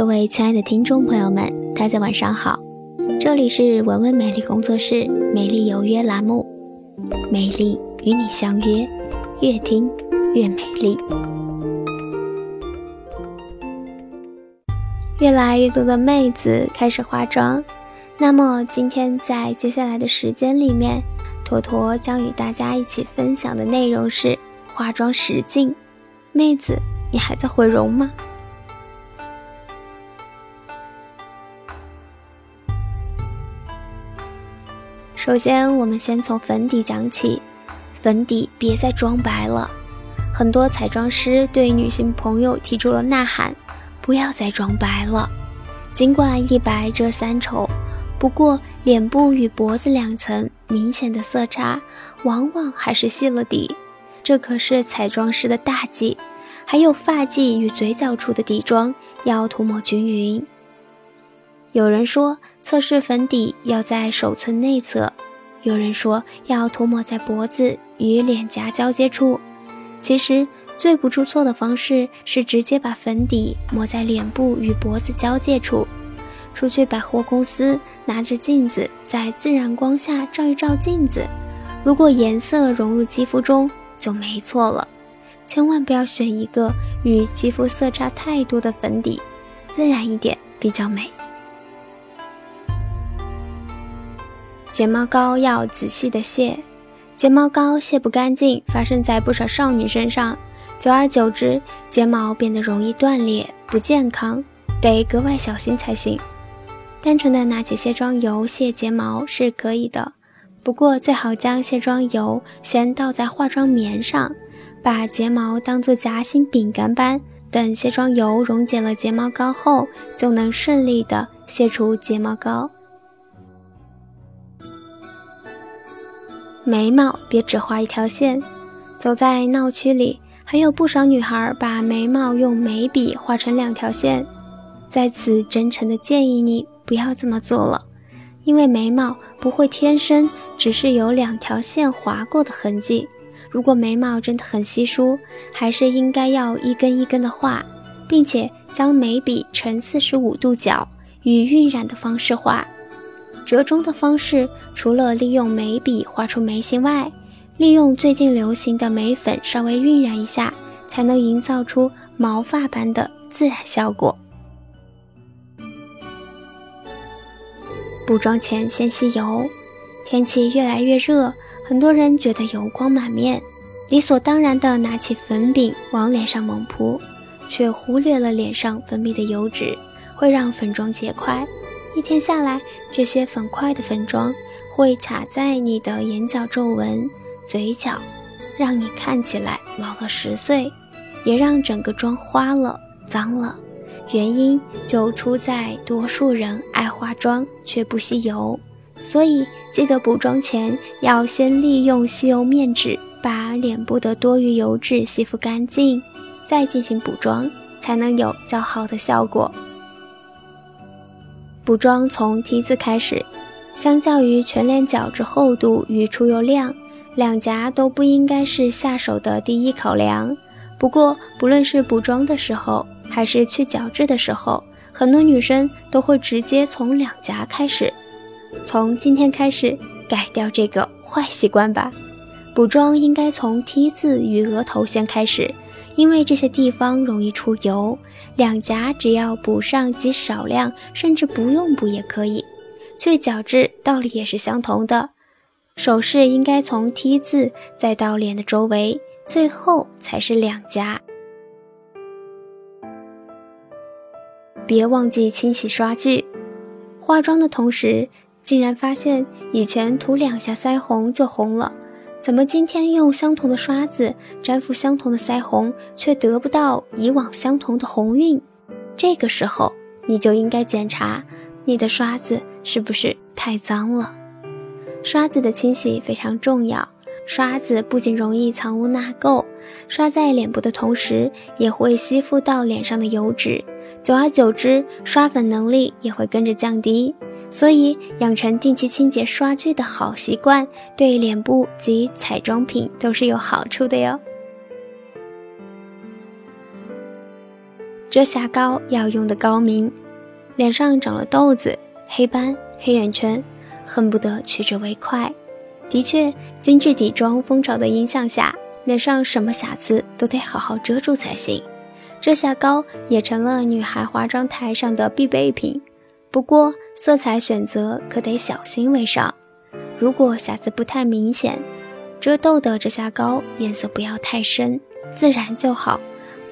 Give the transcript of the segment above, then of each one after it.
各位亲爱的听众朋友们，大家晚上好，这里是文文美丽工作室美丽有约栏目，美丽与你相约，越听越美丽。越来越多的妹子开始化妆，那么今天在接下来的时间里面，坨坨将与大家一起分享的内容是化妆实境。妹子，你还在毁容吗？首先，我们先从粉底讲起。粉底别再装白了，很多彩妆师对女性朋友提出了呐喊：不要再装白了。尽管一白遮三丑，不过脸部与脖子两层明显的色差，往往还是吸了底。这可是彩妆师的大忌。还有发际与嘴角处的底妆要涂抹均匀。有人说测试粉底要在手寸内侧，有人说要涂抹在脖子与脸颊交接处。其实最不出错的方式是直接把粉底抹在脸部与脖子交界处。出去百货公司拿着镜子，在自然光下照一照镜子，如果颜色融入肌肤中就没错了。千万不要选一个与肌肤色差太多的粉底，自然一点比较美。睫毛膏要仔细的卸，睫毛膏卸不干净，发生在不少少女身上，久而久之，睫毛变得容易断裂，不健康，得格外小心才行。单纯的拿起卸妆油卸睫毛是可以的，不过最好将卸妆油先倒在化妆棉上，把睫毛当做夹心饼干般，等卸妆油溶解了睫毛膏后，就能顺利的卸除睫毛膏。眉毛别只画一条线，走在闹区里，还有不少女孩把眉毛用眉笔画成两条线。在此真诚的建议你不要这么做了，因为眉毛不会天生只是有两条线划过的痕迹。如果眉毛真的很稀疏，还是应该要一根一根的画，并且将眉笔呈四十五度角，以晕染的方式画。折中的方式，除了利用眉笔画出眉形外，利用最近流行的眉粉稍微晕染一下，才能营造出毛发般的自然效果。补妆前先吸油，天气越来越热，很多人觉得油光满面，理所当然的拿起粉饼往脸上猛扑，却忽略了脸上分泌的油脂会让粉妆结块。一天下来，这些粉块的粉妆会卡在你的眼角皱纹、嘴角，让你看起来老了十岁，也让整个妆花了、脏了。原因就出在多数人爱化妆却不吸油，所以记得补妆前要先利用吸油面纸把脸部的多余油脂吸附干净，再进行补妆，才能有较好的效果。补妆从 T 字开始，相较于全脸角质厚度与出油量，两颊都不应该是下手的第一考量。不过，不论是补妆的时候，还是去角质的时候，很多女生都会直接从两颊开始。从今天开始，改掉这个坏习惯吧。补妆应该从 T 字与额头先开始。因为这些地方容易出油，两颊只要补上极少量，甚至不用补也可以。去角质道理也是相同的，手势应该从 T 字，再到脸的周围，最后才是两颊。别忘记清洗刷具。化妆的同时，竟然发现以前涂两下腮红就红了。怎么今天用相同的刷子粘附相同的腮红，却得不到以往相同的红晕？这个时候你就应该检查你的刷子是不是太脏了。刷子的清洗非常重要，刷子不仅容易藏污纳垢，刷在脸部的同时也会吸附到脸上的油脂，久而久之，刷粉能力也会跟着降低。所以，养成定期清洁刷具的好习惯，对脸部及彩妆品都是有好处的哟。遮瑕膏要用的高明。脸上长了痘子、黑斑、黑眼圈，恨不得取之为快。的确，精致底妆风潮的影响下，脸上什么瑕疵都得好好遮住才行。遮瑕膏也成了女孩化妆台上的必备品。不过，色彩选择可得小心为上。如果瑕疵不太明显，遮痘的遮瑕膏颜色不要太深，自然就好，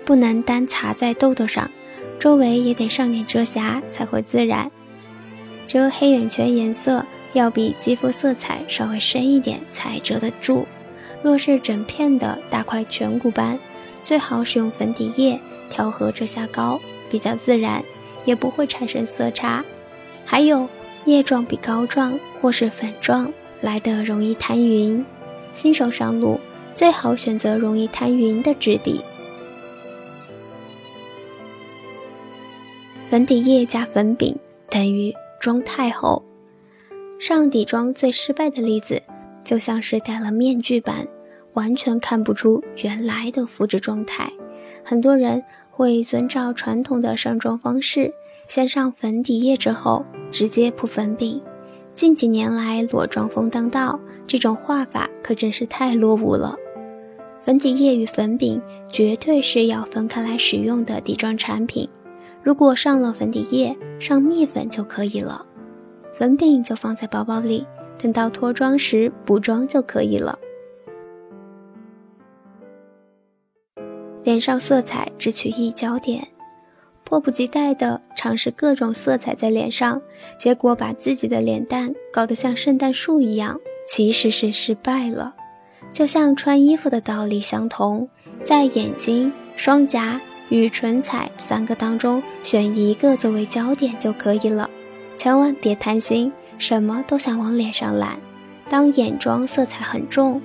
不能单擦在痘痘上，周围也得上点遮瑕才会自然。遮黑眼圈颜色要比肌肤色彩稍微深一点才遮得住。若是整片的大块颧骨斑，最好使用粉底液调和遮瑕膏，比较自然。也不会产生色差，还有液状比膏状或是粉状来的容易摊匀，新手上路最好选择容易摊匀的质地。粉底液加粉饼等于妆太厚，上底妆最失败的例子就像是戴了面具般，完全看不出原来的肤质状态。很多人。会遵照传统的上妆方式，先上粉底液之后直接铺粉饼。近几年来裸妆风当道，这种画法可真是太落伍了。粉底液与粉饼绝对是要分开来使用的底妆产品。如果上了粉底液，上蜜粉就可以了，粉饼就放在包包里，等到脱妆时补妆就可以了。脸上色彩只取一焦点，迫不及待地尝试各种色彩在脸上，结果把自己的脸蛋搞得像圣诞树一样，其实是失败了。就像穿衣服的道理相同，在眼睛、双颊与唇彩三个当中选一个作为焦点就可以了，千万别贪心，什么都想往脸上揽。当眼妆色彩很重，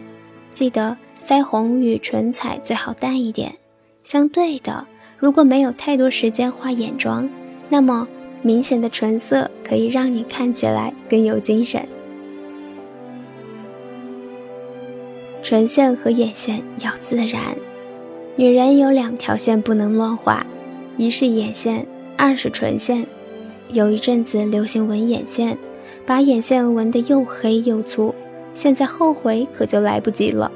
记得腮红与唇彩最好淡一点。相对的，如果没有太多时间画眼妆，那么明显的唇色可以让你看起来更有精神。唇线和眼线要自然，女人有两条线不能乱画，一是眼线，二是唇线。有一阵子流行纹眼线，把眼线纹得又黑又粗，现在后悔可就来不及了。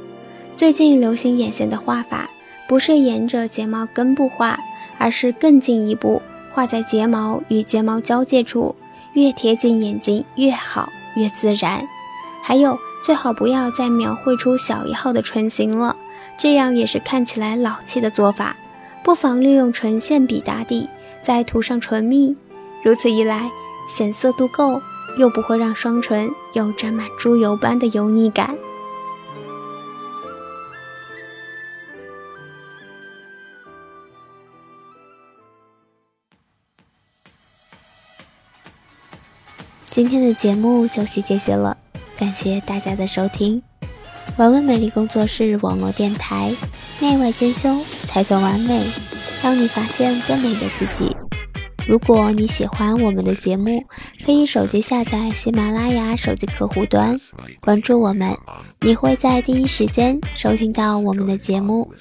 最近流行眼线的画法。不是沿着睫毛根部画，而是更进一步画在睫毛与睫毛交界处，越贴近眼睛越好，越自然。还有，最好不要再描绘出小一号的唇形了，这样也是看起来老气的做法。不妨利用唇线笔打底，再涂上唇蜜，如此一来，显色度够，又不会让双唇有沾满猪油般的油腻感。今天的节目就是这些了，感谢大家的收听。玩玩美丽工作室网络电台，内外兼修才算完美，让你发现更美的自己。如果你喜欢我们的节目，可以手机下载喜马拉雅手机客户端，关注我们，你会在第一时间收听到我们的节目。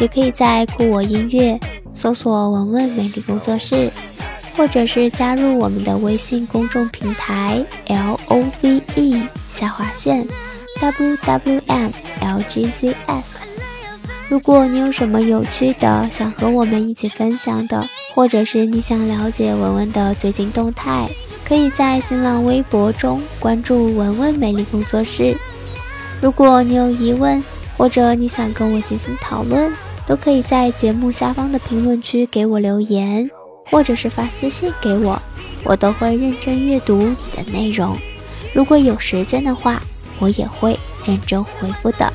也可以在酷我音乐搜索“文文美丽工作室”。或者是加入我们的微信公众平台 L O V E 下划线 W W M L G Z S。如果你有什么有趣的想和我们一起分享的，或者是你想了解文文的最近动态，可以在新浪微博中关注文文美丽工作室。如果你有疑问，或者你想跟我进行讨论，都可以在节目下方的评论区给我留言。或者是发私信给我，我都会认真阅读你的内容。如果有时间的话，我也会认真回复的。